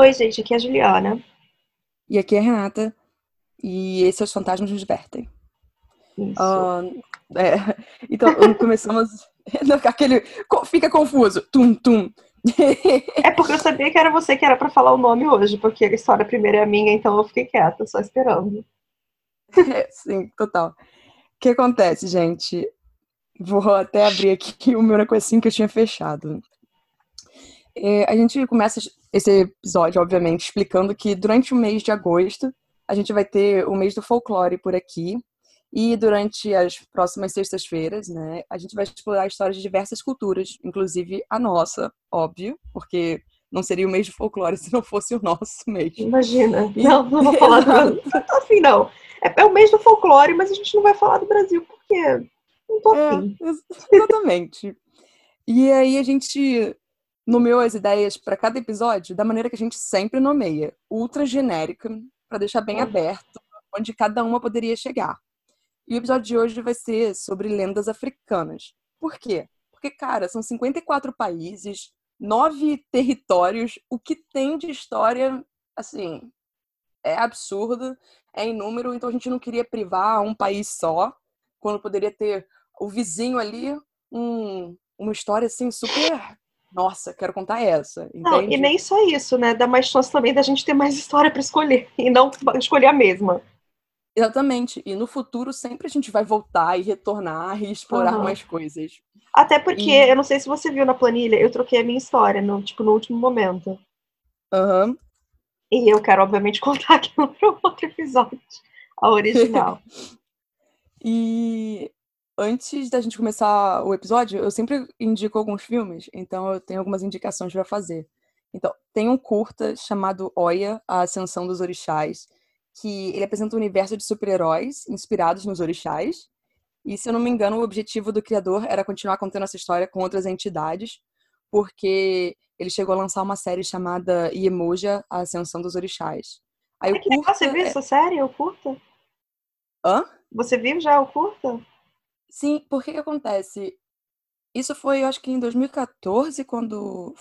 Oi, gente, aqui é a Juliana. E aqui é a Renata. E esses Os Fantasmas Nos Divertem. Isso. Uh, é, então, começamos. aquele. Fica confuso. Tum, tum. é porque eu sabia que era você que era para falar o nome hoje, porque a história primeiro é a minha, então eu fiquei quieta, só esperando. É, sim, total. O que acontece, gente? Vou até abrir aqui o meu negocinho que eu tinha fechado. É, a gente começa esse episódio, obviamente, explicando que durante o mês de agosto a gente vai ter o mês do folclore por aqui. E durante as próximas sextas-feiras, né, a gente vai explorar histórias de diversas culturas, inclusive a nossa, óbvio, porque não seria o mês do folclore se não fosse o nosso mês. Imagina. E... Não, não vou falar do assim, não. É, é, o mês do folclore, mas a gente não vai falar do Brasil porque não tô é, afim. É, exatamente. e aí a gente nomeou as ideias para cada episódio da maneira que a gente sempre nomeia, ultra genérica, para deixar bem aberto onde cada uma poderia chegar. E o episódio de hoje vai ser sobre lendas africanas. Por quê? Porque, cara, são 54 países, nove territórios, o que tem de história, assim, é absurdo, é inúmero, então a gente não queria privar um país só, quando poderia ter o vizinho ali, um, uma história assim super nossa, quero contar essa. Entende? Não, e nem só isso, né? Dá mais chance também da gente ter mais história para escolher e não escolher a mesma. Exatamente. E no futuro sempre a gente vai voltar e retornar e explorar uhum. mais coisas. Até porque, e... eu não sei se você viu na planilha, eu troquei a minha história no, tipo, no último momento. Aham. Uhum. E eu quero, obviamente, contar aquilo para outro episódio, a original. e antes da gente começar o episódio, eu sempre indico alguns filmes, então eu tenho algumas indicações para fazer. Então, tem um curta chamado Oya, A Ascensão dos Orixás, que ele apresenta um universo de super-heróis inspirados nos orixás. E, se eu não me engano, o objetivo do criador era continuar contando essa história com outras entidades, porque ele chegou a lançar uma série chamada Iemoja, A Ascensão dos Orixás. Aí, o curta você viu é... essa série, o curta? Hã? Você viu já o curta? Sim, porque que acontece? Isso foi, eu acho que em 2014, quando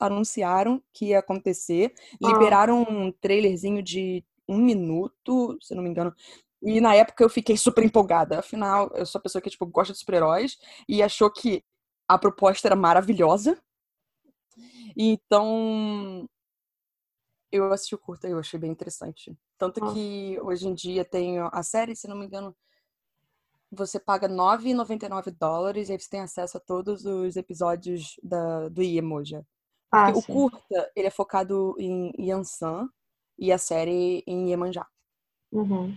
anunciaram que ia acontecer. Ah. Liberaram um trailerzinho de um minuto, se não me engano. E na época eu fiquei super empolgada. Afinal, eu sou a pessoa que, tipo, gosta de super-heróis e achou que a proposta era maravilhosa. Então, eu assisti o curta e eu achei bem interessante. Tanto ah. que hoje em dia tem a série, se não me engano, você paga 9,99 dólares e aí você tem acesso a todos os episódios da, do Iemoja. Ah, o curta, ele é focado em Yansan e a série em Iemanjá. Uhum.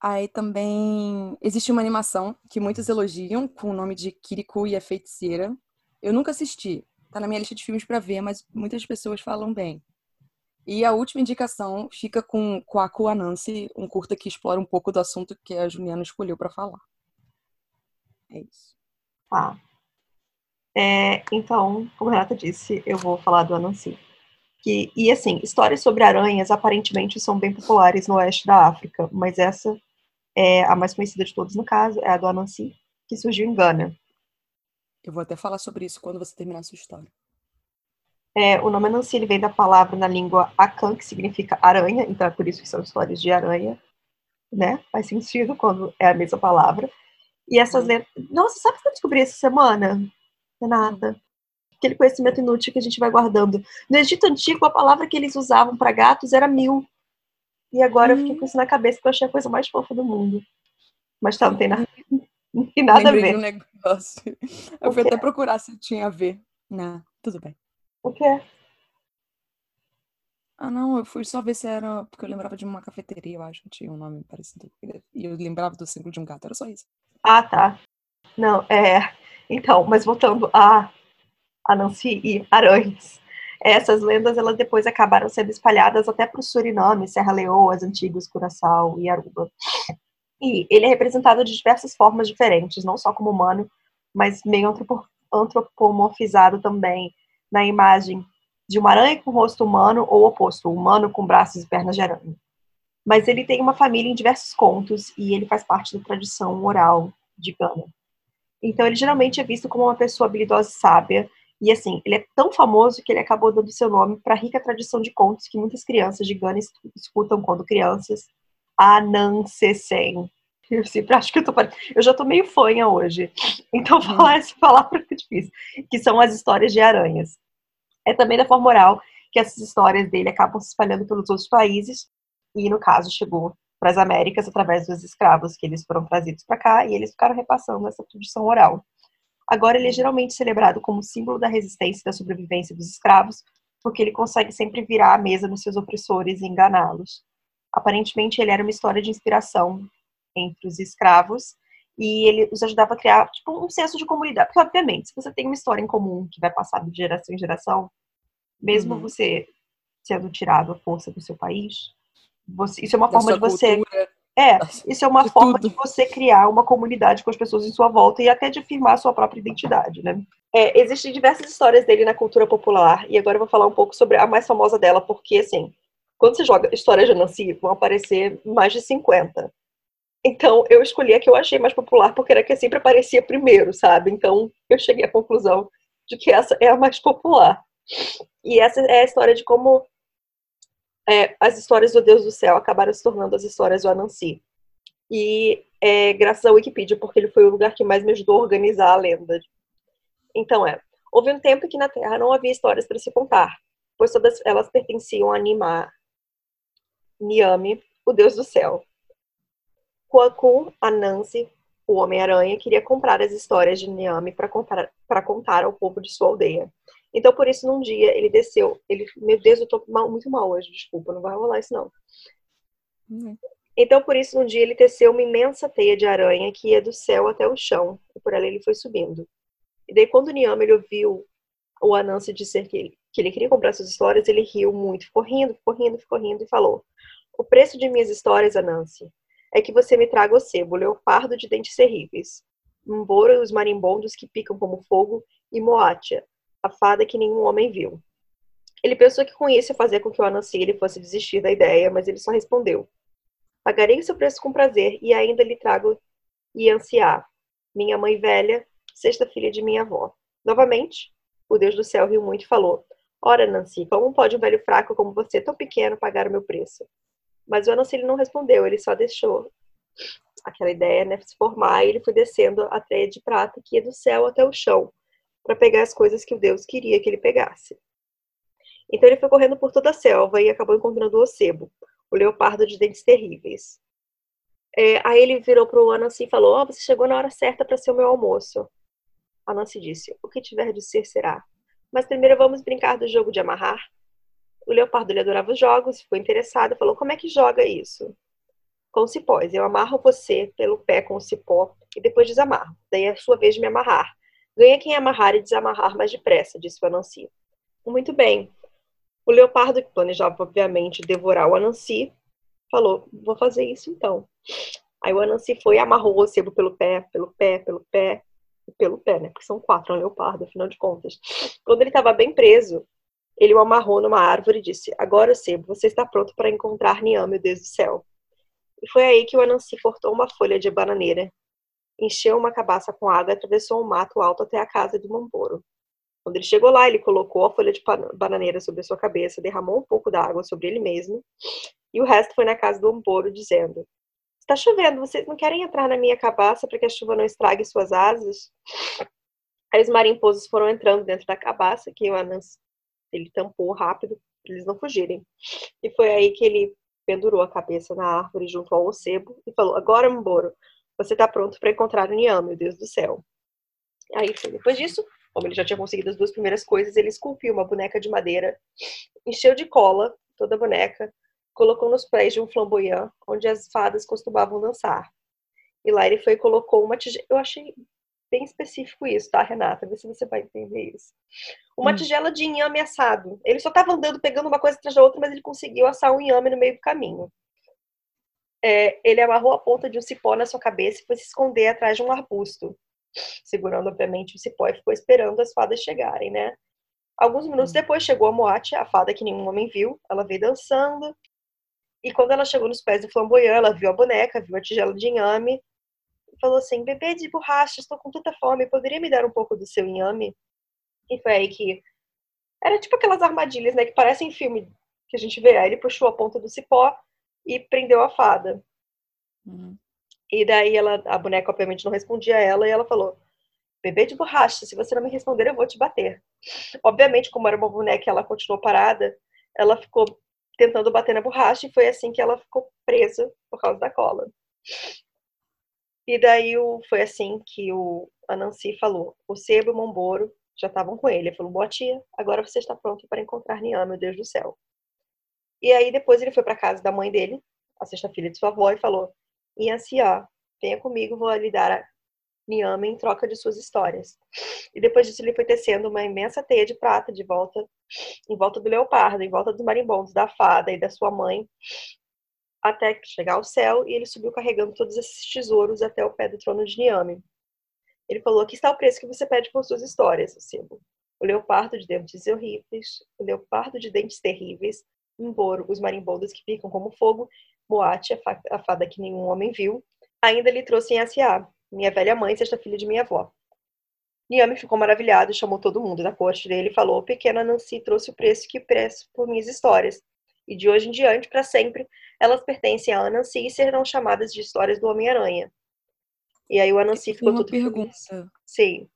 Aí também existe uma animação que muitos elogiam com o nome de Kirikou e a Feiticeira. Eu nunca assisti, tá na minha lista de filmes para ver, mas muitas pessoas falam bem. E a última indicação fica com Kwaku Anansi, um curta que explora um pouco do assunto que a Juliana escolheu para falar. É isso. Tá. É, então, como a Renata disse, eu vou falar do Anansi. Que, e assim, histórias sobre aranhas aparentemente são bem populares no oeste da África, mas essa é a mais conhecida de todas no caso, é a do Anansi, que surgiu em Gana. Eu vou até falar sobre isso quando você terminar a sua história. É, o nome Anansi ele vem da palavra na língua Akan, que significa aranha, então é por isso que são histórias de aranha, né? Faz sentido quando é a mesma palavra. E essas letras. Nossa, sabe o que eu descobri essa semana, Renata? Aquele conhecimento inútil que a gente vai guardando. No Egito Antigo, a palavra que eles usavam para gatos era mil. E agora eu fiquei com isso na cabeça, porque eu achei a coisa mais fofa do mundo. Mas tá, não tem nada, não tem nada a ver. Um negócio. Eu fui até procurar se tinha a ver. Não, tudo bem. O quê? Ah, não, eu fui só ver se era. Porque eu lembrava de uma cafeteria, eu acho que tinha um nome parecido. E eu lembrava do símbolo de um gato, era só isso. Ah, tá. Não, é. Então, mas voltando a, a Nancy e aranhas. Essas lendas, elas depois acabaram sendo espalhadas até para o Suriname, Serra Leoa, Antigos, Curaçao e Aruba. E ele é representado de diversas formas diferentes, não só como humano, mas meio antropomorfizado também na imagem de uma aranha com rosto humano ou oposto, humano com braços e pernas de aranha. Mas ele tem uma família em diversos contos e ele faz parte da tradição oral de Gana. Então ele geralmente é visto como uma pessoa habilidosa e sábia E assim, ele é tão famoso que ele acabou dando seu nome para a rica tradição de contos que muitas crianças de Gana escutam quando crianças. Anansesen. Eu sempre acho que eu tô Eu já tô meio fanha hoje. Então falar essa palavra é difícil. Que são as histórias de aranhas. É também da forma oral que essas histórias dele acabam se espalhando pelos outros países. E no caso chegou para as Américas através dos escravos que eles foram trazidos para cá e eles ficaram repassando essa tradição oral. Agora ele é geralmente celebrado como símbolo da resistência e da sobrevivência dos escravos, porque ele consegue sempre virar a mesa nos seus opressores e enganá-los. Aparentemente ele era uma história de inspiração entre os escravos e ele os ajudava a criar tipo, um senso de comunidade. Porque, obviamente, se você tem uma história em comum que vai passar de geração em geração, mesmo uhum. você sendo tirado à força do seu país, você, isso é uma da forma de você. Cultura, é, isso é uma de forma tudo. de você criar uma comunidade com as pessoas em sua volta e até de firmar a sua própria identidade, né? É, existem diversas histórias dele na cultura popular, e agora eu vou falar um pouco sobre a mais famosa dela, porque, assim, quando você joga história de Nancy, vão aparecer mais de 50. Então, eu escolhi a que eu achei mais popular, porque era a que sempre aparecia primeiro, sabe? Então, eu cheguei à conclusão de que essa é a mais popular. E essa é a história de como é, as histórias do Deus do Céu acabaram se tornando as histórias do Anansi. E é, graças ao Wikipedia, porque ele foi o lugar que mais me ajudou a organizar a lenda. Então é, houve um tempo que na Terra não havia histórias para se contar, pois todas elas pertenciam a Nimar, Niame, o Deus do Céu. Kwaku, Anansi, o Homem-Aranha, queria comprar as histórias de Niame para contar, contar ao povo de sua aldeia. Então, por isso, num dia, ele desceu. Ele, meu Deus, eu tô mal, muito mal hoje, desculpa, não vai rolar isso não. Uhum. Então, por isso, num dia, ele teceu uma imensa teia de aranha que ia do céu até o chão, e por ela ele foi subindo. E daí, quando o Niama ele ouviu o Anansi dizer que ele, que ele queria comprar suas histórias, ele riu muito, ficou rindo, ficou rindo, ficou rindo e falou: O preço de minhas histórias, Anansi, é que você me traga o sebo, leopardo de dentes terríveis, Mbora, os marimbondos que picam como fogo, e Moatia, a fada que nenhum homem viu. Ele pensou que com isso ia fazer com que o Anansi fosse desistir da ideia, mas ele só respondeu: Pagarei o seu preço com prazer e ainda lhe trago Ianciá, minha mãe velha, sexta filha de minha avó. Novamente, o Deus do céu riu muito e falou: Ora, Nancy, como pode um velho fraco como você, tão pequeno, pagar o meu preço? Mas o Anansi não respondeu, ele só deixou aquela ideia né, se formar e ele foi descendo a teia de prata que ia do céu até o chão, para pegar as coisas que o Deus queria que ele pegasse. Então ele foi correndo por toda a selva e acabou encontrando o Ocebo, o leopardo de dentes terríveis. É, aí ele virou para o Anansi e falou: oh, Você chegou na hora certa para ser o meu almoço. Anansi disse: O que tiver de ser, será. Mas primeiro vamos brincar do jogo de amarrar. O leopardo ele adorava os jogos, ficou interessado falou: Como é que joga isso? Com cipós. Eu amarro você pelo pé com o cipó e depois desamarro. Daí é a sua vez de me amarrar. Ganha quem amarrar e desamarrar mais depressa, disse o Anansi. Muito bem. O leopardo, que planejava, obviamente, devorar o Anansi, falou: Vou fazer isso então. Aí o Anansi foi e amarrou o sebo pelo pé, pelo pé, pelo pé e pelo pé, né? Porque são quatro, é um leopardo, afinal de contas. Quando ele estava bem preso, ele o amarrou numa árvore e disse: Agora, sebo, você está pronto para encontrar Niame, o Deus do céu. E foi aí que o Anansi cortou uma folha de bananeira encheu uma cabaça com água e atravessou um mato alto até a casa de Mamboro. Quando ele chegou lá, ele colocou a folha de bananeira sobre a sua cabeça, derramou um pouco da água sobre ele mesmo, e o resto foi na casa do Mamboro, dizendo: Está chovendo, vocês não querem entrar na minha cabaça para que a chuva não estrague suas asas? Aí os marimposos foram entrando dentro da cabaça, que o Anans ele tampou rápido para eles não fugirem. E foi aí que ele pendurou a cabeça na árvore junto ao ocebo e falou: Agora, Mamboro, você está pronto para encontrar o Nian, meu Deus do céu. Aí, depois disso, como ele já tinha conseguido as duas primeiras coisas, ele esculpiu uma boneca de madeira, encheu de cola toda a boneca, colocou nos pés de um flamboyant, onde as fadas costumavam dançar. E lá ele foi e colocou uma tigela. Eu achei bem específico isso, tá, Renata? Vê se você vai entender isso. Uma hum. tigela de inhame assado. Ele só estava andando, pegando uma coisa atrás da outra, mas ele conseguiu assar um inhame no meio do caminho é, ele amarrou a ponta de um cipó na sua cabeça e foi se esconder atrás de um arbusto, segurando, obviamente, o cipó e ficou esperando as fadas chegarem, né? Alguns minutos hum. depois chegou a Moate, a fada que nenhum homem viu. Ela veio dançando. E quando ela chegou nos pés do flamboyant, ela viu a boneca, viu a tigela de inhame. Falou assim: Bebê de borracha, estou com tanta fome, poderia me dar um pouco do seu inhame? E foi aí que. Era tipo aquelas armadilhas, né? Que parecem filme que a gente vê. Aí ele puxou a ponta do cipó e prendeu a fada. Uhum. E daí ela, a boneca, obviamente, não respondia a ela, e ela falou: Bebê de borracha, se você não me responder, eu vou te bater. Obviamente, como era uma boneca ela continuou parada, ela ficou tentando bater na borracha, e foi assim que ela ficou presa por causa da cola. E daí o, foi assim que o, a Nancy falou: o Sebo e o Momboro já estavam com ele. Ele falou: Boa tia, agora você está pronto para encontrar Nian, meu Deus do céu. E aí depois ele foi para casa da mãe dele, a sexta filha de sua avó, e falou: Yancia, venha comigo, vou lhe dar a Niame em troca de suas histórias. E depois disso ele foi tecendo uma imensa teia de prata de volta, em volta do leopardo, em volta dos marimbondos, da fada e da sua mãe, até chegar ao céu, e ele subiu carregando todos esses tesouros até o pé do trono de Niame. Ele falou: Aqui está o preço que você pede por suas histórias, Sebo. O leopardo de dentes horríveis, o leopardo de dentes terríveis, Mboro, os marimbondos que ficam como fogo, Moate, a fada que nenhum homem viu, ainda lhe trouxe em S.A., minha velha mãe, sexta filha de minha avó. Niame ficou maravilhado chamou todo mundo da corte dele e falou: Pequena Nancy trouxe o preço que preço por minhas histórias e de hoje em diante, para sempre, elas pertencem a Anansi e serão chamadas de histórias do Homem-Aranha. E aí o Anansi ficou uma tudo pergunta. Feliz. Sim.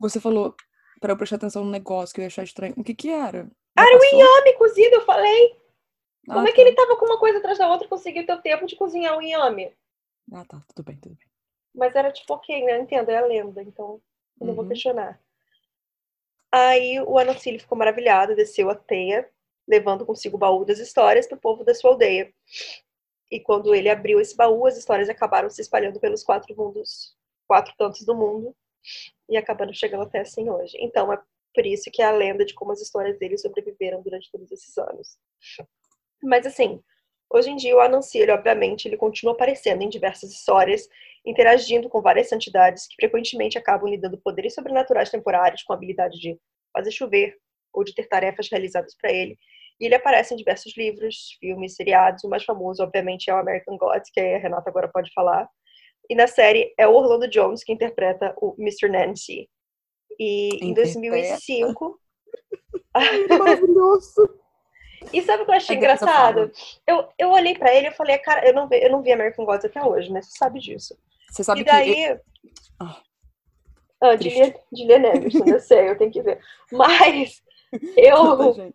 Você falou para eu prestar atenção no negócio que eu ia achar estranho. O que que era? Já era o inhame cozido, eu falei. Ah, Como é que tá. ele tava com uma coisa atrás da outra e conseguiu ter o tempo de cozinhar o inhame? Ah, tá. Tudo bem, tudo bem. Mas era tipo, ok, né? Eu entendo, é a lenda, então eu não uhum. vou questionar. Aí o Anansi ficou maravilhado, desceu a teia levando consigo o baú das histórias para o povo da sua aldeia. E quando ele abriu esse baú, as histórias acabaram se espalhando pelos quatro mundos, quatro cantos do mundo, e acabando chegando até assim hoje. Então é por isso que é a lenda de como as histórias dele sobreviveram durante todos esses anos. Mas assim, hoje em dia o Anansi, obviamente, ele continua aparecendo em diversas histórias, interagindo com várias santidades que frequentemente acabam lhe dando poderes sobrenaturais temporários com a habilidade de fazer chover ou de ter tarefas realizadas para ele e ele aparece em diversos livros, filmes, seriados. O mais famoso, obviamente, é o American Gods, que a Renata agora pode falar. E na série é o Orlando Jones que interpreta o Mr. Nancy. E em 2005. Maravilhoso! E sabe o que eu achei é engraçado? Eu, eu olhei para ele e falei, cara, eu não, vi, eu não vi American Gods até hoje, né? Você sabe disso. Você sabe e daí... que. Eu... Ah, ah Julian Anderson, eu sei, eu tenho que ver. Mas eu.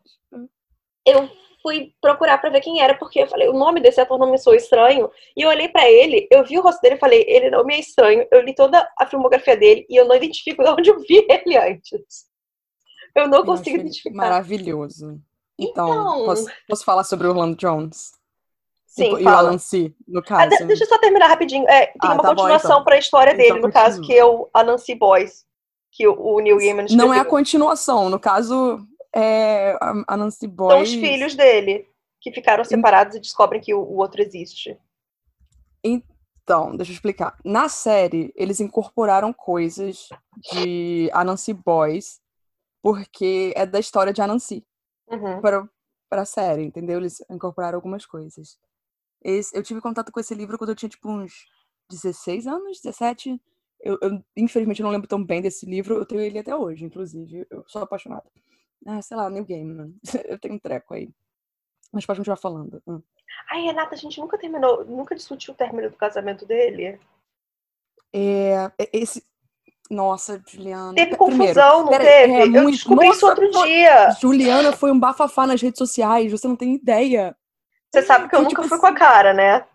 Eu fui procurar para ver quem era, porque eu falei, o nome desse ator não me soou estranho. E eu olhei para ele, eu vi o rosto dele e falei, ele não me é estranho. Eu li toda a filmografia dele e eu não identifico de onde eu vi ele antes. Eu não eu consigo identificar. Maravilhoso. Então, então... Posso, posso, falar sobre o Orlando Jones? Sim, e, o Alan C, no ah, caso. Ah, deixa eu só terminar rapidinho. É, tem ah, uma tá continuação então. para a história então, dele, no continua. caso, que é o Anansi Boys, que o, o Neil Gaiman escreveu. Não é a continuação, no caso, é, a Nancy Boy. São os filhos dele, que ficaram separados e descobrem que o, o outro existe. Então, deixa eu explicar. Na série, eles incorporaram coisas de Anansi Boys, porque é da história de Anansi. Uhum. Para, para a série, entendeu? Eles incorporaram algumas coisas. Esse, eu tive contato com esse livro quando eu tinha, tipo, uns 16 anos, 17. Eu, eu, infelizmente, não lembro tão bem desse livro. Eu tenho ele até hoje, inclusive. Eu sou apaixonada. Ah, sei lá, New Game. Eu tenho um treco aí. Mas pode continuar falando. Hum. Ai, Renata, a gente nunca terminou, nunca discutiu o término do casamento dele. É, é esse. Nossa, Juliana. Teve confusão, não pera, teve? É, eu descobri Nossa, isso outro dia. Juliana foi um bafafá nas redes sociais, você não tem ideia. Você sabe que eu foi, nunca tipo, fui com a cara, né?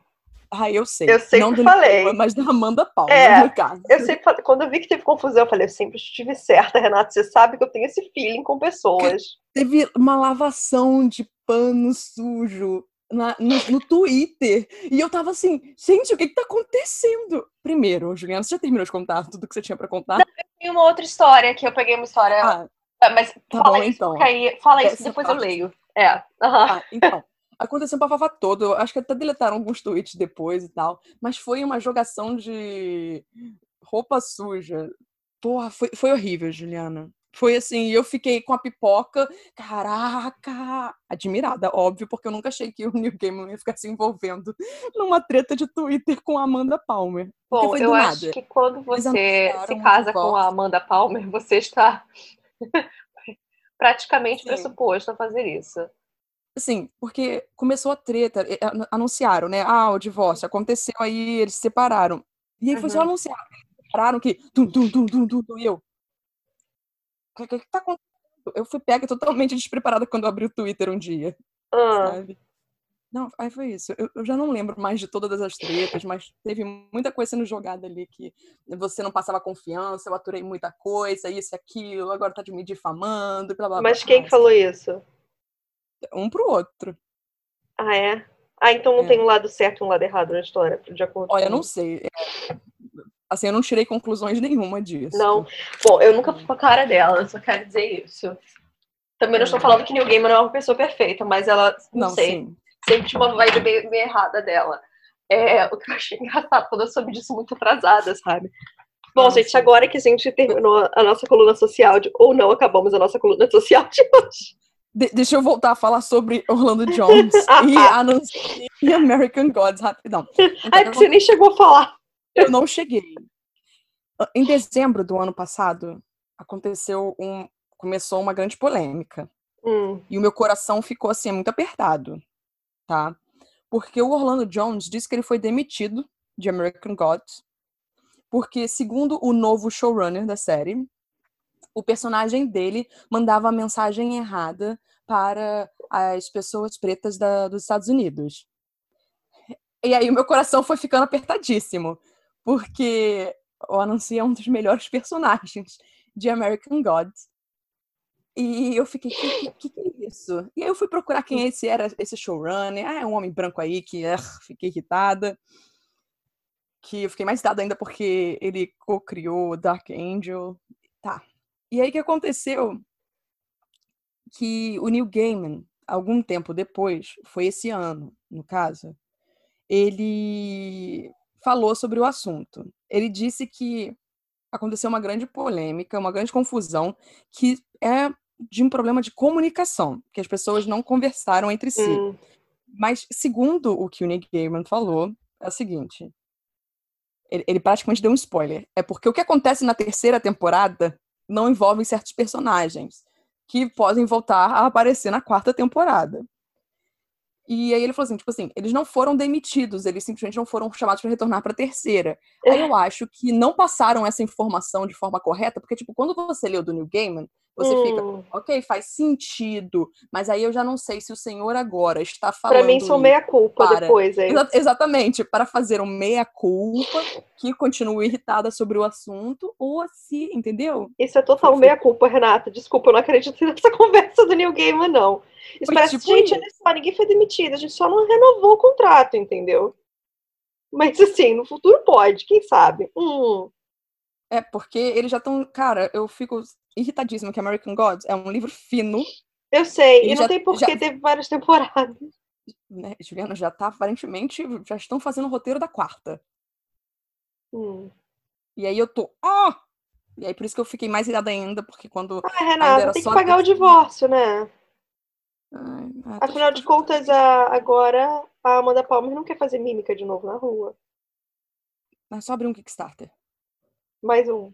Ah, eu sei. Eu sempre não falei. Lima, mas da Amanda Palma, é, no caso. Eu sempre falei, quando eu vi que teve confusão, eu falei, eu sempre estive certa, Renata. Você sabe que eu tenho esse feeling com pessoas. Teve uma lavação de pano sujo na, no, no, Twitter. E eu tava assim, gente, o que que tá acontecendo? Primeiro, Juliana, você já terminou de contar tudo que você tinha para contar? Não, eu tenho uma outra história, que eu peguei uma história... Ah, mas tá fala bom, isso, então. Aí, fala isso, depois parte. eu leio. É. Uhum. Ah, então aconteceu um bafafá todo. Acho que até deletaram alguns tweets depois e tal. Mas foi uma jogação de roupa suja. Porra, foi, foi horrível, Juliana. Foi assim, eu fiquei com a pipoca, caraca, admirada, óbvio, porque eu nunca achei que o New Game ia ficar se envolvendo numa treta de Twitter com a Amanda Palmer. Bom, eu acho que quando você se casa com a Amanda Palmer, você está praticamente Sim. pressuposto a fazer isso. Sim, porque começou a treta, anunciaram, né? Ah, o divórcio aconteceu, aí eles se separaram. E aí uhum. foi só anunciar, separaram que. Tum, tum, tum, tum, e eu. O que, que, tá acontecendo? Eu fui pega totalmente despreparada quando eu abri o Twitter um dia. Ah. Sabe? Não, aí foi isso. Eu, eu, já não lembro mais de todas as tretas, mas teve muita coisa sendo jogada ali que você não passava confiança, eu aturei muita coisa, isso e aquilo, agora tá de me difamando, blá blá Mas blá, quem falou isso? Um pro outro. Ah, é? Ah, então não é. tem um lado certo e um lado errado na história, de acordo Olha, eu não sei. É... Assim, eu não tirei conclusões nenhuma disso. Não. Bom, eu nunca fui com a cara dela, só quero dizer isso. Também não estou falando que New Gamer não é uma pessoa perfeita, mas ela, não, não sei. Sim sempre tinha uma vibe bem, bem errada dela. É, o que eu achei engraçado quando eu soube disso muito atrasada, sabe? Bom, nossa. gente, agora que a gente terminou a nossa coluna social, de, ou não acabamos a nossa coluna social de hoje. De deixa eu voltar a falar sobre Orlando Jones e American Gods, rapidão. Então, Ai, que você nem chegou a falar. Eu não cheguei. Em dezembro do ano passado, aconteceu um. Começou uma grande polêmica. Hum. E o meu coração ficou assim, muito apertado tá? Porque o Orlando Jones disse que ele foi demitido de American Gods, porque, segundo o novo showrunner da série, o personagem dele mandava a mensagem errada para as pessoas pretas da, dos Estados Unidos. E aí o meu coração foi ficando apertadíssimo, porque o Anansi é um dos melhores personagens de American Gods. E eu fiquei, que, que, que, é isso? E aí eu fui procurar quem esse era esse showrunner. Ah, é um homem branco aí que uh, fiquei irritada. Que eu fiquei mais irritada ainda porque ele co-criou Dark Angel. Tá. E aí que aconteceu? Que o Neil Gaiman, algum tempo depois, foi esse ano, no caso, ele falou sobre o assunto. Ele disse que aconteceu uma grande polêmica, uma grande confusão, que é de um problema de comunicação, que as pessoas não conversaram entre si. Hum. Mas, segundo o que o Nick Gaiman falou, é o seguinte: ele, ele, praticamente deu um spoiler. É porque o que acontece na terceira temporada não envolve certos personagens que podem voltar a aparecer na quarta temporada. E aí ele falou assim, tipo assim, eles não foram demitidos, eles simplesmente não foram chamados para retornar para a terceira. Aí eu acho que não passaram essa informação de forma correta, porque tipo, quando você leu do New Gaiman, você hum. fica, ok, faz sentido, mas aí eu já não sei se o senhor agora está falando. Para mim, são meia-culpa para... depois, é Exa exatamente, para fazer um meia-culpa que continue irritada sobre o assunto, ou assim, entendeu? Isso é total meia-culpa, Renata. Desculpa, eu não acredito nessa conversa do New Gaiman, não. Isso foi parece, tipo gente, só, ninguém foi demitido, a gente só não renovou o contrato, entendeu? Mas assim, no futuro pode, quem sabe? Hum. É, porque eles já estão. Cara, eu fico irritadíssima que American Gods é um livro fino. Eu sei, e, não tem porquê, já... teve várias temporadas. Né, Juliana já tá, aparentemente, já estão fazendo o roteiro da quarta. Hum. E aí eu tô. Oh! E aí por isso que eu fiquei mais irada ainda, porque quando. Ah, Renata, tem que pagar o divórcio, né? Ai, ah, Afinal de contas, a, agora a Amanda Palmer não quer fazer mímica de novo na rua. É só abrir um Kickstarter. Mais um.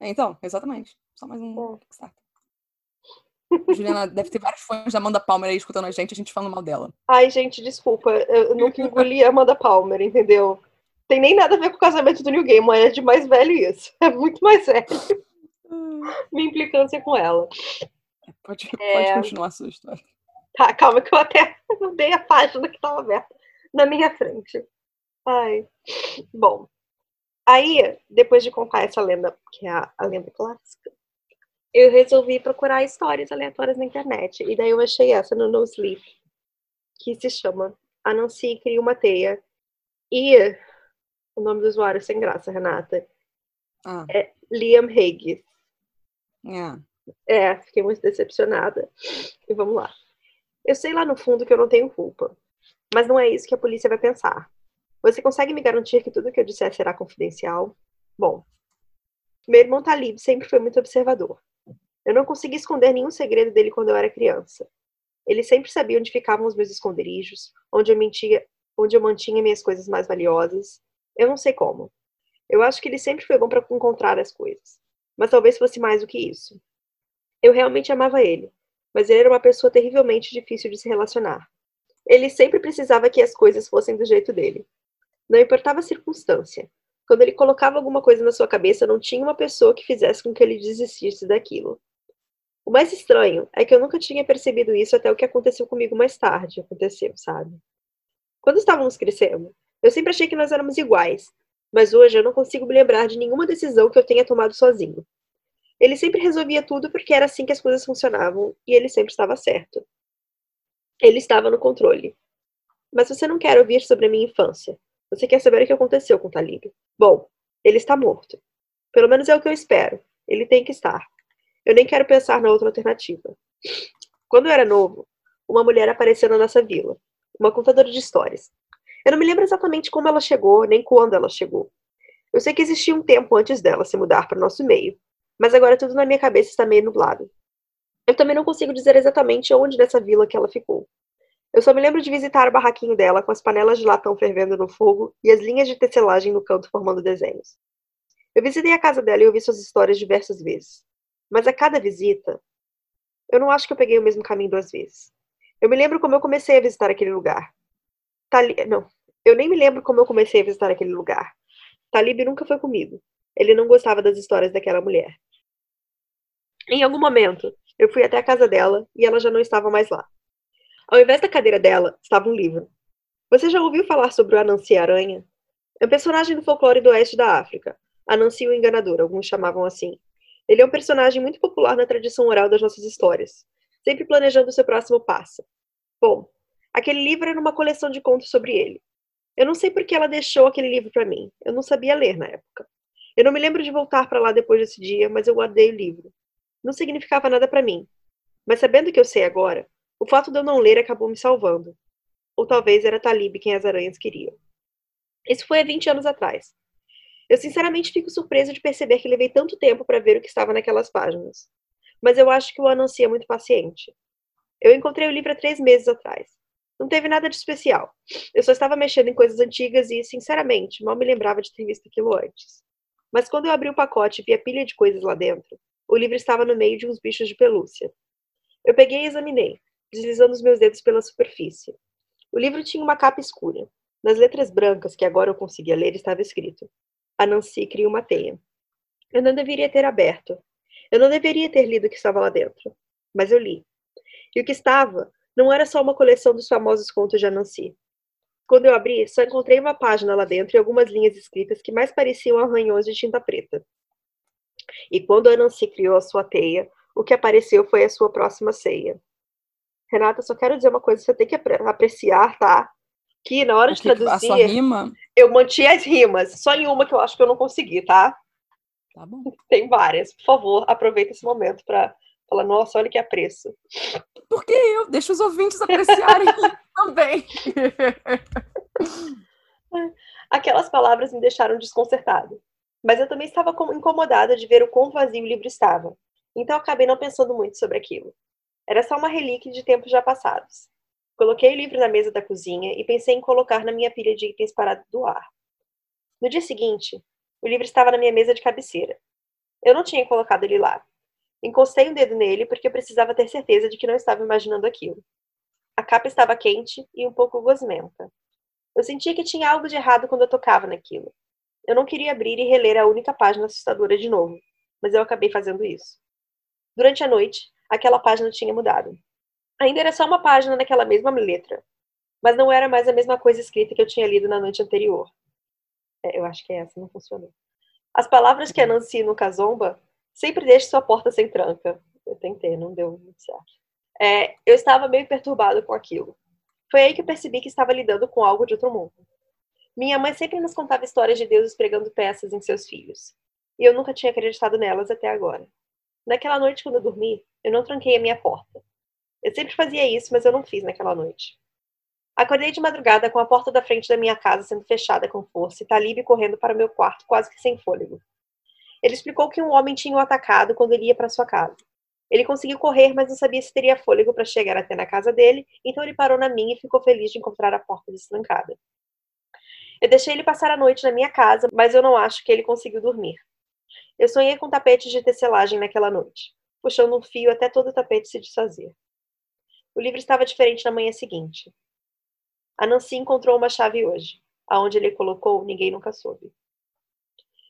É, então, exatamente. Só mais um é. Kickstarter. Juliana, deve ter vários fãs da Amanda Palmer aí escutando a gente, a gente falando mal dela. Ai, gente, desculpa. Eu nunca engoli a Amanda Palmer, entendeu? Tem nem nada a ver com o casamento do New Game, mas é de mais velho isso. É muito mais velho. Minha implicância com ela. Pode, é... pode continuar a sua história. Tá, calma que eu até mudei a página que estava aberta na minha frente. Ai. Bom. Aí, depois de contar essa lenda, que é a, a lenda clássica, eu resolvi procurar histórias aleatórias na internet. E daí eu achei essa no No Sleep, que se chama Anancie Cria uma Teia. E o nome do usuário sem graça, Renata, ah. é Liam Hague. Yeah. É, fiquei muito decepcionada. E vamos lá. Eu sei lá no fundo que eu não tenho culpa. Mas não é isso que a polícia vai pensar. Você consegue me garantir que tudo que eu disser será confidencial? Bom, meu irmão Talib sempre foi muito observador. Eu não consegui esconder nenhum segredo dele quando eu era criança. Ele sempre sabia onde ficavam os meus esconderijos, onde eu mentia, onde eu mantinha minhas coisas mais valiosas. Eu não sei como. Eu acho que ele sempre foi bom para encontrar as coisas. Mas talvez fosse mais do que isso. Eu realmente amava ele, mas ele era uma pessoa terrivelmente difícil de se relacionar. Ele sempre precisava que as coisas fossem do jeito dele. Não importava a circunstância. Quando ele colocava alguma coisa na sua cabeça, não tinha uma pessoa que fizesse com que ele desistisse daquilo. O mais estranho é que eu nunca tinha percebido isso até o que aconteceu comigo mais tarde. Aconteceu, sabe? Quando estávamos crescendo, eu sempre achei que nós éramos iguais, mas hoje eu não consigo me lembrar de nenhuma decisão que eu tenha tomado sozinho. Ele sempre resolvia tudo porque era assim que as coisas funcionavam e ele sempre estava certo. Ele estava no controle. Mas você não quer ouvir sobre a minha infância. Você quer saber o que aconteceu com Talib. Bom, ele está morto. Pelo menos é o que eu espero. Ele tem que estar. Eu nem quero pensar na outra alternativa. Quando eu era novo, uma mulher apareceu na nossa vila. Uma contadora de histórias. Eu não me lembro exatamente como ela chegou, nem quando ela chegou. Eu sei que existia um tempo antes dela se mudar para o nosso meio, mas agora tudo na minha cabeça está meio nublado. Eu também não consigo dizer exatamente onde nessa vila que ela ficou. Eu só me lembro de visitar o barraquinho dela com as panelas de latão fervendo no fogo e as linhas de tecelagem no canto formando desenhos. Eu visitei a casa dela e ouvi suas histórias diversas vezes. Mas a cada visita, eu não acho que eu peguei o mesmo caminho duas vezes. Eu me lembro como eu comecei a visitar aquele lugar. Tali... Não, eu nem me lembro como eu comecei a visitar aquele lugar. Talib nunca foi comigo. Ele não gostava das histórias daquela mulher. Em algum momento, eu fui até a casa dela e ela já não estava mais lá. Ao invés da cadeira dela, estava um livro. Você já ouviu falar sobre o Anansi Aranha? É um personagem do folclore do oeste da África. Anansi o Enganador, alguns chamavam assim. Ele é um personagem muito popular na tradição oral das nossas histórias, sempre planejando o seu próximo passo. Bom, aquele livro era uma coleção de contos sobre ele. Eu não sei por que ela deixou aquele livro para mim. Eu não sabia ler na época. Eu não me lembro de voltar para lá depois desse dia, mas eu guardei o livro. Não significava nada para mim. Mas sabendo o que eu sei agora, o fato de eu não ler acabou me salvando. Ou talvez era Talib quem as aranhas queriam. Isso foi há 20 anos atrás. Eu sinceramente fico surpresa de perceber que levei tanto tempo para ver o que estava naquelas páginas. Mas eu acho que o Anansi é muito paciente. Eu encontrei o livro há três meses atrás. Não teve nada de especial. Eu só estava mexendo em coisas antigas e, sinceramente, mal me lembrava de ter visto aquilo antes. Mas quando eu abri o pacote e vi a pilha de coisas lá dentro, o livro estava no meio de uns bichos de pelúcia. Eu peguei e examinei, deslizando os meus dedos pela superfície. O livro tinha uma capa escura. Nas letras brancas, que agora eu conseguia ler, estava escrito: A Nancy cria uma teia. Eu não deveria ter aberto. Eu não deveria ter lido o que estava lá dentro. Mas eu li. E o que estava não era só uma coleção dos famosos contos de Anansi. Quando eu abri, só encontrei uma página lá dentro e algumas linhas escritas que mais pareciam arranhões de tinta preta. E quando Anansi criou a sua teia, o que apareceu foi a sua próxima ceia. Renata, só quero dizer uma coisa, você tem que apreciar, tá? Que na hora de traduzir, a sua rima? eu mantinha as rimas, só em uma que eu acho que eu não consegui, tá? Tá bom. Tem várias. Por favor, aproveita esse momento para falar, nossa, olha que apreço. Porque eu deixo os ouvintes apreciarem também. Aquelas palavras me deixaram desconcertado. Mas eu também estava incomodada de ver o quão vazio o livro estava. Então acabei não pensando muito sobre aquilo. Era só uma relíquia de tempos já passados. Coloquei o livro na mesa da cozinha e pensei em colocar na minha pilha de itens para doar. No dia seguinte, o livro estava na minha mesa de cabeceira. Eu não tinha colocado ele lá. Encostei um dedo nele porque eu precisava ter certeza de que não estava imaginando aquilo. A capa estava quente e um pouco gosmenta. Eu sentia que tinha algo de errado quando eu tocava naquilo. Eu não queria abrir e reler a única página assustadora de novo, mas eu acabei fazendo isso. Durante a noite, aquela página tinha mudado. Ainda era só uma página naquela mesma letra, mas não era mais a mesma coisa escrita que eu tinha lido na noite anterior. É, eu acho que é essa, não funcionou. As palavras que a Nancy no Kazomba Sempre deixe sua porta sem tranca. Eu tentei, não deu muito certo. É, eu estava meio perturbado com aquilo. Foi aí que eu percebi que estava lidando com algo de outro mundo. Minha mãe sempre nos contava histórias de deuses pregando peças em seus filhos. E eu nunca tinha acreditado nelas até agora. Naquela noite, quando eu dormi, eu não tranquei a minha porta. Eu sempre fazia isso, mas eu não fiz naquela noite. Acordei de madrugada com a porta da frente da minha casa sendo fechada com força e Talib correndo para o meu quarto quase que sem fôlego. Ele explicou que um homem tinha o atacado quando ele ia para sua casa. Ele conseguiu correr, mas não sabia se teria fôlego para chegar até na casa dele, então ele parou na minha e ficou feliz de encontrar a porta destrancada. Eu deixei ele passar a noite na minha casa, mas eu não acho que ele conseguiu dormir. Eu sonhei com tapetes de tecelagem naquela noite. Puxando um fio até todo o tapete se desfazer. O livro estava diferente na manhã seguinte. A Nancy encontrou uma chave hoje. Aonde ele colocou, ninguém nunca soube.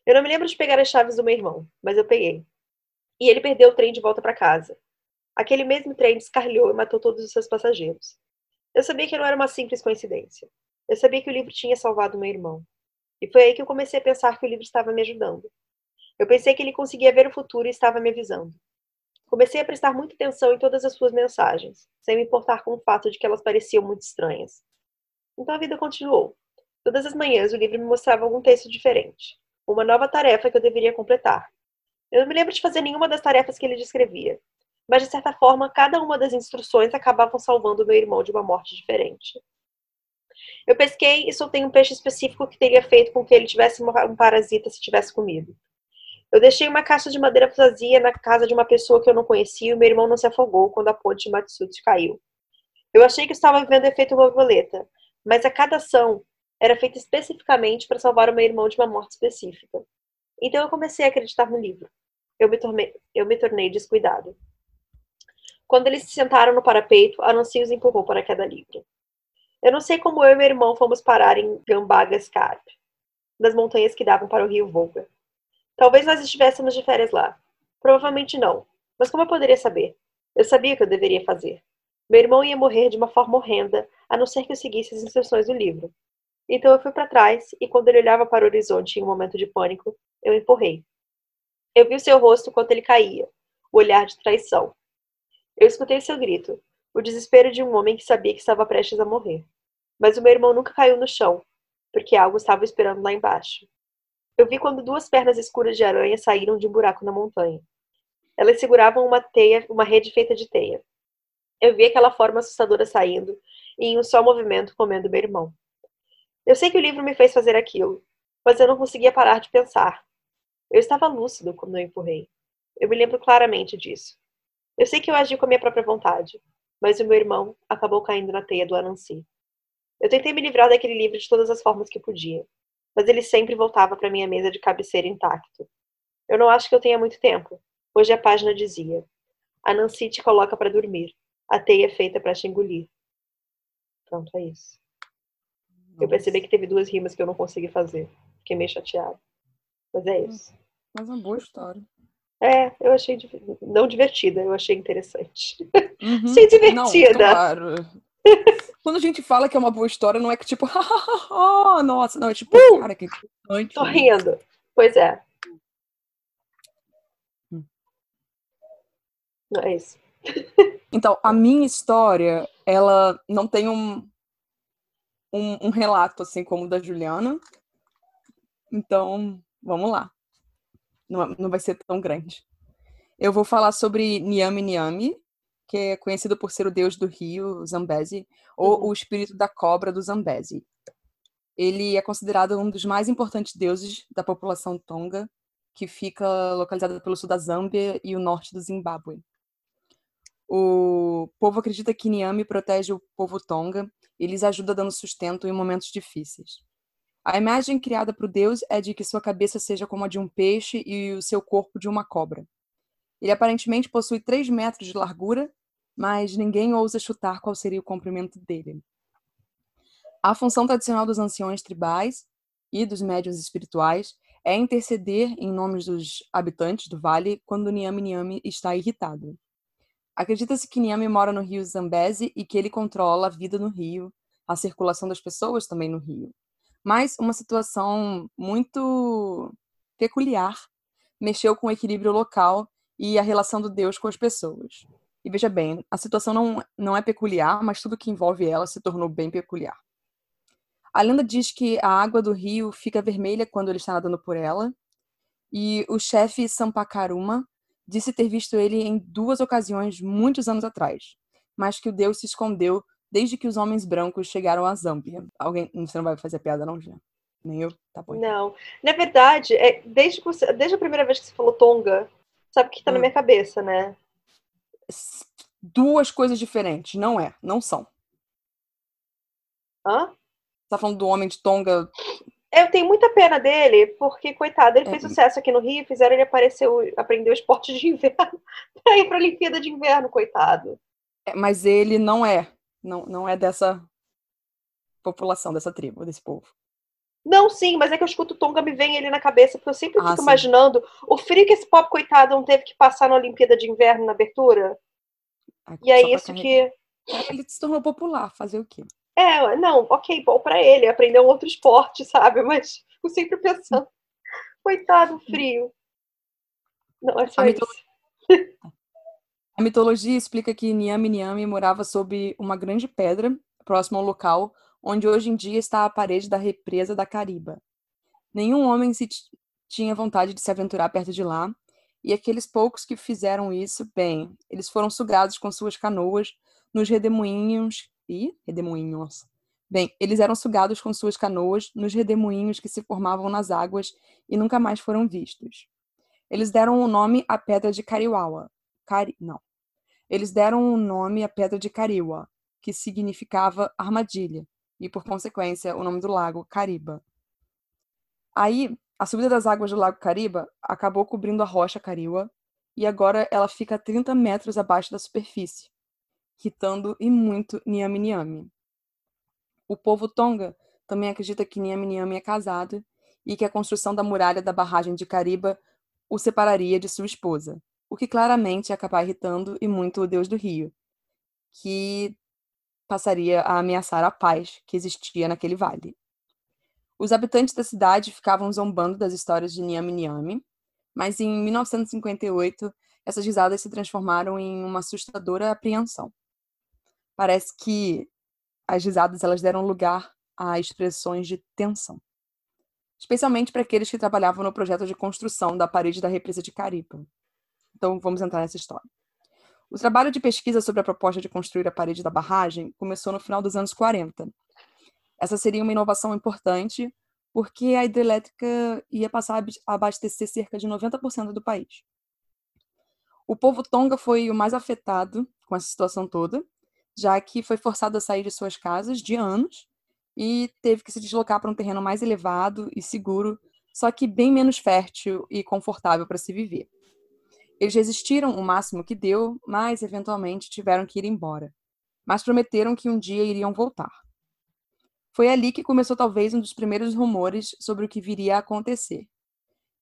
Eu não me lembro de pegar as chaves do meu irmão, mas eu peguei. E ele perdeu o trem de volta para casa. Aquele mesmo trem descarrilhou e matou todos os seus passageiros. Eu sabia que não era uma simples coincidência. Eu sabia que o livro tinha salvado meu irmão. E foi aí que eu comecei a pensar que o livro estava me ajudando. Eu pensei que ele conseguia ver o futuro e estava me avisando. Comecei a prestar muita atenção em todas as suas mensagens, sem me importar com o fato de que elas pareciam muito estranhas. Então a vida continuou. Todas as manhãs o livro me mostrava algum texto diferente, uma nova tarefa que eu deveria completar. Eu não me lembro de fazer nenhuma das tarefas que ele descrevia, mas de certa forma cada uma das instruções acabavam salvando meu irmão de uma morte diferente. Eu pesquei e soltei um peixe específico que teria feito com que ele tivesse um parasita se tivesse comido. Eu deixei uma caixa de madeira vazia na casa de uma pessoa que eu não conhecia e meu irmão não se afogou quando a ponte de Matsutsu caiu. Eu achei que estava vivendo efeito borboleta, mas a cada ação era feita especificamente para salvar o meu irmão de uma morte específica. Então eu comecei a acreditar no livro. Eu me, tornei, eu me tornei descuidado. Quando eles se sentaram no parapeito, Anuncio os empurrou para a queda livre. Eu não sei como eu e meu irmão fomos parar em Gambagaskarp, nas montanhas que davam para o rio Volga. Talvez nós estivéssemos de férias lá. Provavelmente não. Mas como eu poderia saber? Eu sabia o que eu deveria fazer. Meu irmão ia morrer de uma forma horrenda, a não ser que eu seguisse as instruções do livro. Então eu fui para trás e quando ele olhava para o horizonte em um momento de pânico, eu empurrei. Eu vi o seu rosto enquanto ele caía, o olhar de traição. Eu escutei seu grito, o desespero de um homem que sabia que estava prestes a morrer. Mas o meu irmão nunca caiu no chão, porque algo estava esperando lá embaixo. Eu vi quando duas pernas escuras de aranha saíram de um buraco na montanha. Elas seguravam uma teia, uma rede feita de teia. Eu vi aquela forma assustadora saindo e em um só movimento comendo meu irmão. Eu sei que o livro me fez fazer aquilo, mas eu não conseguia parar de pensar. Eu estava lúcido quando eu empurrei. Eu me lembro claramente disso. Eu sei que eu agi com a minha própria vontade, mas o meu irmão acabou caindo na teia do Anansi. Eu tentei me livrar daquele livro de todas as formas que podia, mas ele sempre voltava para minha mesa de cabeceira intacto. Eu não acho que eu tenha muito tempo. Hoje a página dizia: A Nancy te coloca para dormir. A teia é feita para te engolir. Pronto, é isso. Nossa. Eu percebi que teve duas rimas que eu não consegui fazer. Fiquei meio chateada. Mas é isso. Mas é uma boa história. É, eu achei não divertida, eu achei interessante. Uhum. Divertida. Não, claro. Quando a gente fala que é uma boa história, não é que tipo, oh, nossa, não, é tipo, uh, cara, que interessante. Tô rindo. Pois é. Hum. É isso. Então, a minha história, ela não tem um, um, um relato assim como o da Juliana. Então, vamos lá. Não, não vai ser tão grande. Eu vou falar sobre Niami Niami, que é conhecido por ser o deus do rio Zambezi, ou uhum. o espírito da cobra do Zambezi. Ele é considerado um dos mais importantes deuses da população Tonga, que fica localizada pelo sul da Zâmbia e o norte do Zimbábue. O povo acredita que Niami protege o povo Tonga e lhes ajuda dando sustento em momentos difíceis. A imagem criada para o deus é de que sua cabeça seja como a de um peixe e o seu corpo de uma cobra. Ele aparentemente possui 3 metros de largura mas ninguém ousa chutar qual seria o comprimento dele. A função tradicional dos anciões tribais e dos médiuns espirituais é interceder em nomes dos habitantes do vale quando Niame Niame está irritado. Acredita-se que Niame mora no rio Zambeze e que ele controla a vida no rio, a circulação das pessoas também no rio. Mas uma situação muito peculiar mexeu com o equilíbrio local e a relação do Deus com as pessoas. E veja bem, a situação não, não é peculiar, mas tudo que envolve ela se tornou bem peculiar. A lenda diz que a água do rio fica vermelha quando ele está nadando por ela, e o chefe Sampakaruma disse ter visto ele em duas ocasiões muitos anos atrás, mas que o deus se escondeu desde que os homens brancos chegaram à Zâmbia. Alguém, você não vai fazer piada não, já? Nem eu? Tá bom. Não. Na verdade, é, desde, você, desde a primeira vez que você falou Tonga, sabe o que tá hum. na minha cabeça, né? Duas coisas diferentes. Não é, não são. Hã? Você tá falando do homem de Tonga Eu tenho muita pena dele, porque, coitado, ele é. fez sucesso aqui no Rio, fizeram ele aparecer, aprender o esporte de inverno pra ir pra Olimpíada de Inverno, coitado. É, mas ele não é, não, não é dessa população, dessa tribo, desse povo. Não, sim, mas é que eu escuto o Tonga me vem ele na cabeça, porque eu sempre ah, fico sim. imaginando o frio que esse pobre coitado não teve que passar na Olimpíada de Inverno na abertura. e é isso que. Ele se tornou popular, fazer o quê? É, não, ok, bom para ele, aprender um outro esporte, sabe? Mas fico sempre pensando, coitado, frio. Não, é só a, mitologia... a mitologia explica que Niami Niami morava sob uma grande pedra, próximo ao local onde hoje em dia está a parede da represa da Cariba. Nenhum homem se tinha vontade de se aventurar perto de lá, e aqueles poucos que fizeram isso, bem, eles foram sugados com suas canoas nos redemoinhos e redemoinhos. Bem, eles eram sugados com suas canoas nos redemoinhos que se formavam nas águas e nunca mais foram vistos. Eles deram o nome à pedra de Cariwawa. Cari... Não. Eles deram o nome à pedra de Cariwa, que significava armadilha, e por consequência o nome do lago Cariba. Aí, a subida das águas do lago Cariba acabou cobrindo a rocha Cariwa e agora ela fica a 30 metros abaixo da superfície irritando e muito Niami Niami. O povo Tonga também acredita que Niami Niami é casado e que a construção da muralha da barragem de Cariba o separaria de sua esposa, o que claramente ia acabar irritando e muito o deus do rio, que passaria a ameaçar a paz que existia naquele vale. Os habitantes da cidade ficavam zombando das histórias de Niami Niami, mas em 1958 essas risadas se transformaram em uma assustadora apreensão parece que as risadas elas deram lugar a expressões de tensão, especialmente para aqueles que trabalhavam no projeto de construção da parede da represa de Caripa. Então, vamos entrar nessa história. O trabalho de pesquisa sobre a proposta de construir a parede da barragem começou no final dos anos 40. Essa seria uma inovação importante porque a hidrelétrica ia passar a abastecer cerca de 90% do país. O povo Tonga foi o mais afetado com essa situação toda, já que foi forçado a sair de suas casas de anos e teve que se deslocar para um terreno mais elevado e seguro, só que bem menos fértil e confortável para se viver. Eles resistiram o máximo que deu, mas eventualmente tiveram que ir embora. Mas prometeram que um dia iriam voltar. Foi ali que começou talvez um dos primeiros rumores sobre o que viria a acontecer.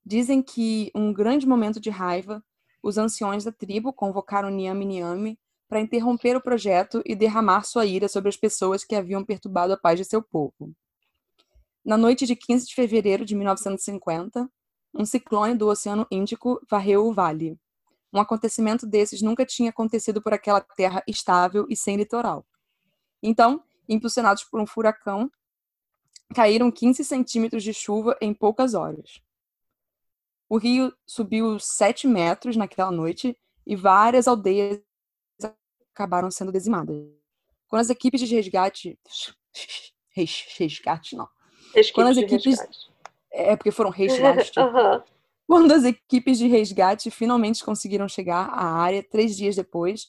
Dizem que, um grande momento de raiva, os anciões da tribo convocaram Niami Niami para interromper o projeto e derramar sua ira sobre as pessoas que haviam perturbado a paz de seu povo. Na noite de 15 de fevereiro de 1950, um ciclone do Oceano Índico varreu o vale. Um acontecimento desses nunca tinha acontecido por aquela terra estável e sem litoral. Então, impulsionados por um furacão, caíram 15 centímetros de chuva em poucas horas. O rio subiu 7 metros naquela noite e várias aldeias acabaram sendo dizimadas. Quando as equipes de resgate. Resgate, não. Quando as equipes. É porque foram resgates. uhum. Quando as equipes de resgate finalmente conseguiram chegar à área três dias depois,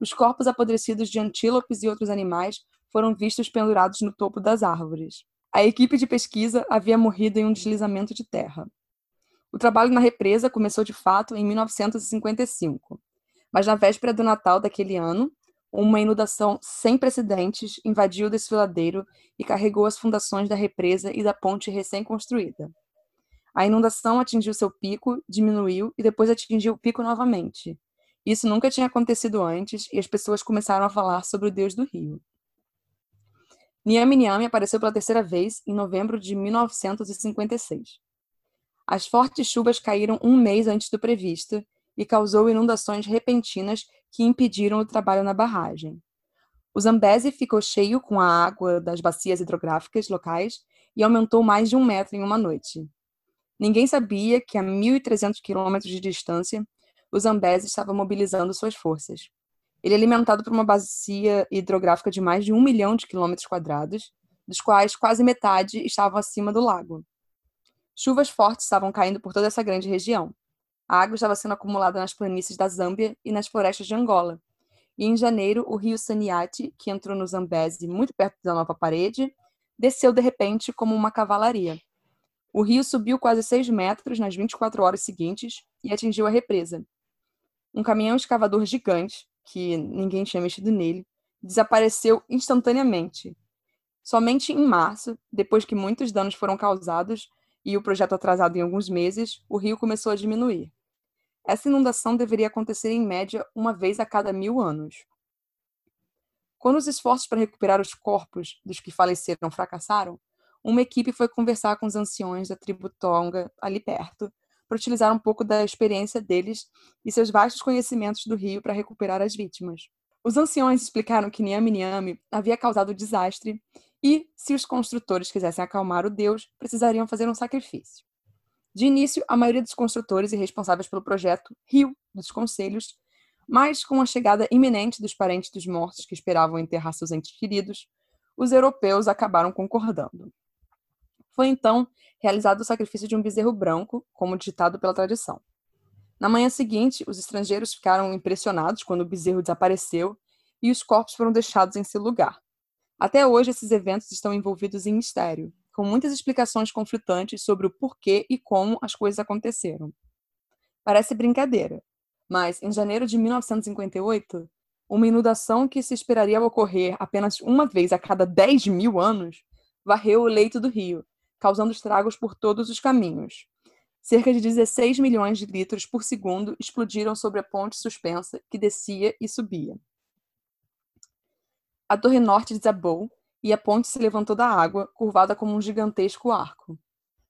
os corpos apodrecidos de antílopes e outros animais foram vistos pendurados no topo das árvores. A equipe de pesquisa havia morrido em um deslizamento de terra. O trabalho na represa começou de fato em 1955. Mas na véspera do Natal daquele ano, uma inundação sem precedentes invadiu o desfiladeiro e carregou as fundações da represa e da ponte recém-construída. A inundação atingiu seu pico, diminuiu e depois atingiu o pico novamente. Isso nunca tinha acontecido antes e as pessoas começaram a falar sobre o deus do rio. Niami apareceu pela terceira vez em novembro de 1956. As fortes chuvas caíram um mês antes do previsto e causou inundações repentinas que impediram o trabalho na barragem. O Zambeze ficou cheio com a água das bacias hidrográficas locais e aumentou mais de um metro em uma noite. Ninguém sabia que a 1.300 quilômetros de distância, o Zambeze estava mobilizando suas forças. Ele é alimentado por uma bacia hidrográfica de mais de um milhão de quilômetros quadrados, dos quais quase metade estavam acima do lago. Chuvas fortes estavam caindo por toda essa grande região. A água estava sendo acumulada nas planícies da Zâmbia e nas florestas de Angola. E em janeiro, o rio Saniate, que entrou no Zambeze muito perto da nova parede, desceu de repente como uma cavalaria. O rio subiu quase 6 metros nas 24 horas seguintes e atingiu a represa. Um caminhão escavador gigante, que ninguém tinha mexido nele, desapareceu instantaneamente. Somente em março, depois que muitos danos foram causados e o projeto atrasado em alguns meses, o rio começou a diminuir. Essa inundação deveria acontecer em média uma vez a cada mil anos. Quando os esforços para recuperar os corpos dos que faleceram fracassaram, uma equipe foi conversar com os anciões da tribo Tonga, ali perto, para utilizar um pouco da experiência deles e seus vastos conhecimentos do rio para recuperar as vítimas. Os anciões explicaram que Niame Niame havia causado o desastre e, se os construtores quisessem acalmar o deus, precisariam fazer um sacrifício. De início, a maioria dos construtores e responsáveis pelo projeto riu dos conselhos, mas com a chegada iminente dos parentes dos mortos que esperavam enterrar seus entes queridos, os europeus acabaram concordando. Foi então realizado o sacrifício de um bezerro branco, como ditado pela tradição. Na manhã seguinte, os estrangeiros ficaram impressionados quando o bezerro desapareceu e os corpos foram deixados em seu lugar. Até hoje, esses eventos estão envolvidos em mistério, com muitas explicações conflitantes sobre o porquê e como as coisas aconteceram. Parece brincadeira, mas em janeiro de 1958, uma inundação que se esperaria ocorrer apenas uma vez a cada 10 mil anos varreu o leito do rio, causando estragos por todos os caminhos. Cerca de 16 milhões de litros por segundo explodiram sobre a ponte suspensa que descia e subia. A torre norte desabou e a ponte se levantou da água, curvada como um gigantesco arco.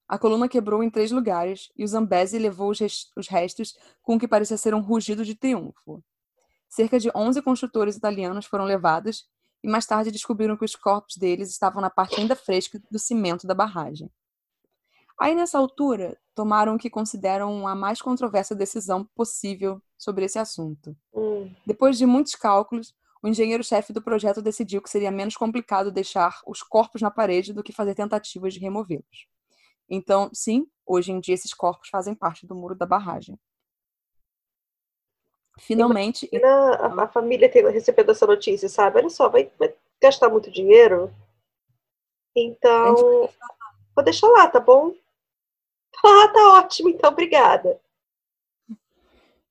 A coluna quebrou em três lugares e o Zambesi levou os restos com o que parecia ser um rugido de triunfo. Cerca de 11 construtores italianos foram levados e mais tarde descobriram que os corpos deles estavam na parte ainda fresca do cimento da barragem. Aí, nessa altura, tomaram o que consideram a mais controversa decisão possível sobre esse assunto. Hum. Depois de muitos cálculos, o engenheiro-chefe do projeto decidiu que seria menos complicado deixar os corpos na parede do que fazer tentativas de removê-los. Então, sim, hoje em dia esses corpos fazem parte do muro da barragem. Finalmente. Imagina a, a família ter, recebendo essa notícia, sabe? Olha só, vai, vai gastar muito dinheiro. Então, vou deixar lá, tá bom? Ah, tá ótimo, então obrigada.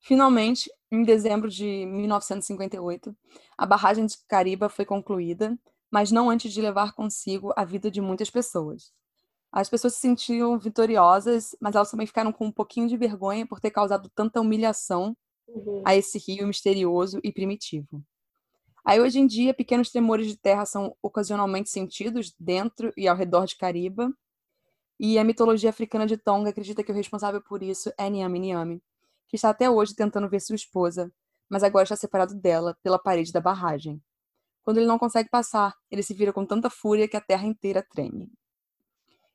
Finalmente, em dezembro de 1958, a barragem de Cariba foi concluída, mas não antes de levar consigo a vida de muitas pessoas. As pessoas se sentiam vitoriosas, mas elas também ficaram com um pouquinho de vergonha por ter causado tanta humilhação uhum. a esse rio misterioso e primitivo. Aí, hoje em dia, pequenos tremores de terra são ocasionalmente sentidos dentro e ao redor de Cariba, e a mitologia africana de Tonga acredita que o responsável por isso é Niame Niame, que está até hoje tentando ver sua esposa, mas agora está separado dela pela parede da barragem. Quando ele não consegue passar, ele se vira com tanta fúria que a terra inteira treme.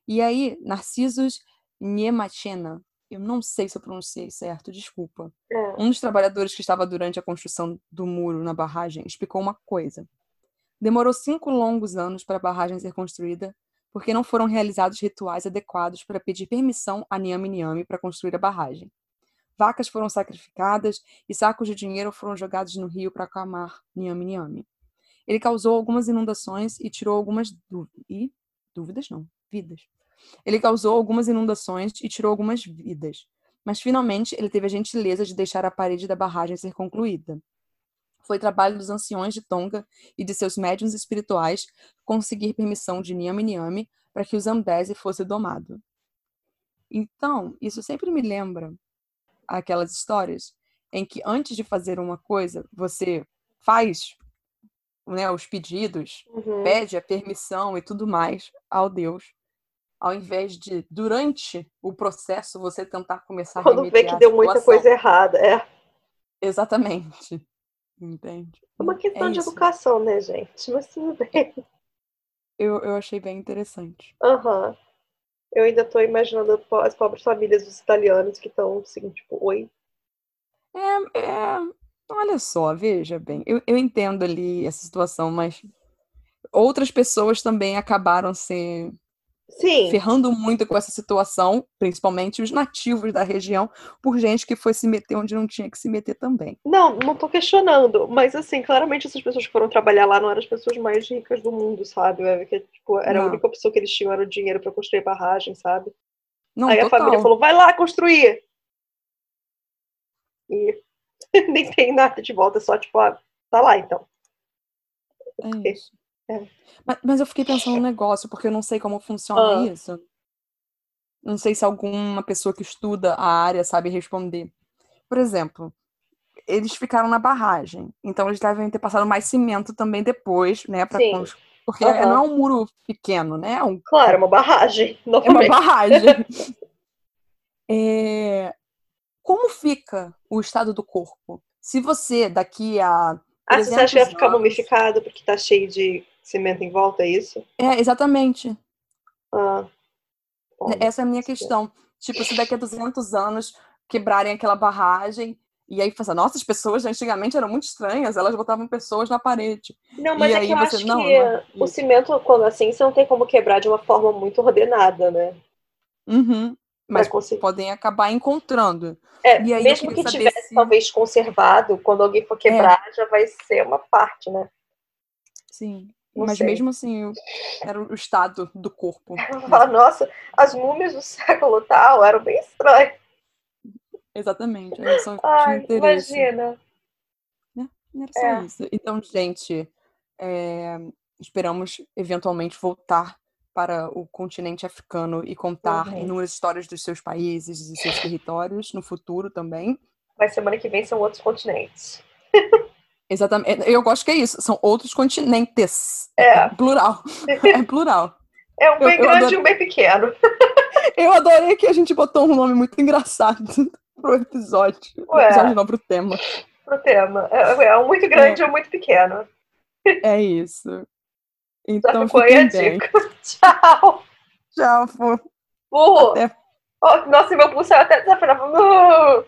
E aí, Narcisos Niemachena, eu não sei se eu pronunciei certo, desculpa. É. Um dos trabalhadores que estava durante a construção do muro na barragem explicou uma coisa. Demorou cinco longos anos para a barragem ser construída, porque não foram realizados rituais adequados para pedir permissão a Niame Niame para construir a barragem. Vacas foram sacrificadas e sacos de dinheiro foram jogados no rio para acalmar Niame Niame. Ele causou algumas inundações e tirou algumas dúvidas. E dúvidas não, vidas. Ele causou algumas inundações e tirou algumas vidas, mas finalmente ele teve a gentileza de deixar a parede da barragem ser concluída. Foi trabalho dos anciões de Tonga e de seus médiuns espirituais conseguir permissão de Niame Niame para que o Zambezi fosse domado. Então, isso sempre me lembra aquelas histórias em que antes de fazer uma coisa, você faz né, os pedidos, uhum. pede a permissão e tudo mais ao Deus ao invés de, durante o processo, você tentar começar Quando a Quando vê que deu muita coisa errada, é. Exatamente. Entende? É uma questão é de educação, né, gente? Mas tudo bem. Eu, eu achei bem interessante. Aham. Uhum. Eu ainda estou imaginando as pobres famílias dos italianos que estão assim, tipo, oi. É, é, olha só, veja bem. Eu, eu entendo ali essa situação, mas outras pessoas também acabaram se Sim. ferrando muito com essa situação, principalmente os nativos da região, por gente que foi se meter onde não tinha que se meter também. Não, não tô questionando, mas assim, claramente essas pessoas que foram trabalhar lá não eram as pessoas mais ricas do mundo, sabe? Que, tipo, era não. a única opção que eles tinham era o dinheiro para construir barragem, sabe? Não, Aí a total. família falou, vai lá construir. E nem tem nada de volta, só tipo, ah, tá lá então. É isso. É. Mas, mas eu fiquei pensando um negócio, porque eu não sei como funciona Ah. isso. Não sei se alguma pessoa que estuda a área sabe responder. Por exemplo, eles ficaram na barragem, então eles devem ter passado mais cimento também depois, né? Pra cons- Porque Aham. não é um muro pequeno, né? É, um- Claro, uma barragem, é uma novamente. barragem. É, Como fica o estado do corpo? Se você, daqui a. Ah, se você acha que vai 300 ficar mumificado porque tá cheio de cimento em volta, é isso? É, exatamente. Ah. Bom, Essa é a minha sei. questão. Tipo, se daqui a 200 anos quebrarem aquela barragem, e aí fala, nossa, as pessoas antigamente eram muito estranhas, elas botavam pessoas na parede. Não, mas E é aí que eu você- acho não, que não, o isso. cimento, quando assim, você não tem como quebrar de uma forma muito ordenada, né? Uhum. Mas conseguir. podem acabar encontrando. É, E aí mesmo que tivesse se- talvez conservado, quando alguém for quebrar, já vai ser uma parte, né? Sim. Não Mas sei. mesmo assim, era o estado do corpo. Fala, nossa, as múmias do século tal eram bem estranhas. Exatamente. Aí só Ai, imagina. Era só É. isso. Então, gente, é, esperamos eventualmente voltar para o continente africano e contar Uhum. inúmeras histórias dos seus países e seus territórios no futuro também. Mas semana que vem são outros continentes. Exatamente. Eu gosto que é isso. São outros continentes. É. Plural. É plural. É um Eu- bem eu grande adoro- e um bem pequeno. Eu adorei que a gente botou um nome muito engraçado pro episódio. Pro Ué. episódio não, pro tema. Pro tema. É, é um muito grande e um muito pequeno. É isso. Já Então, ficou aí a bem. dica. Tchau. Tchau, fofo. Até. Oh, nossa, meu pulso até desafinado. Uh!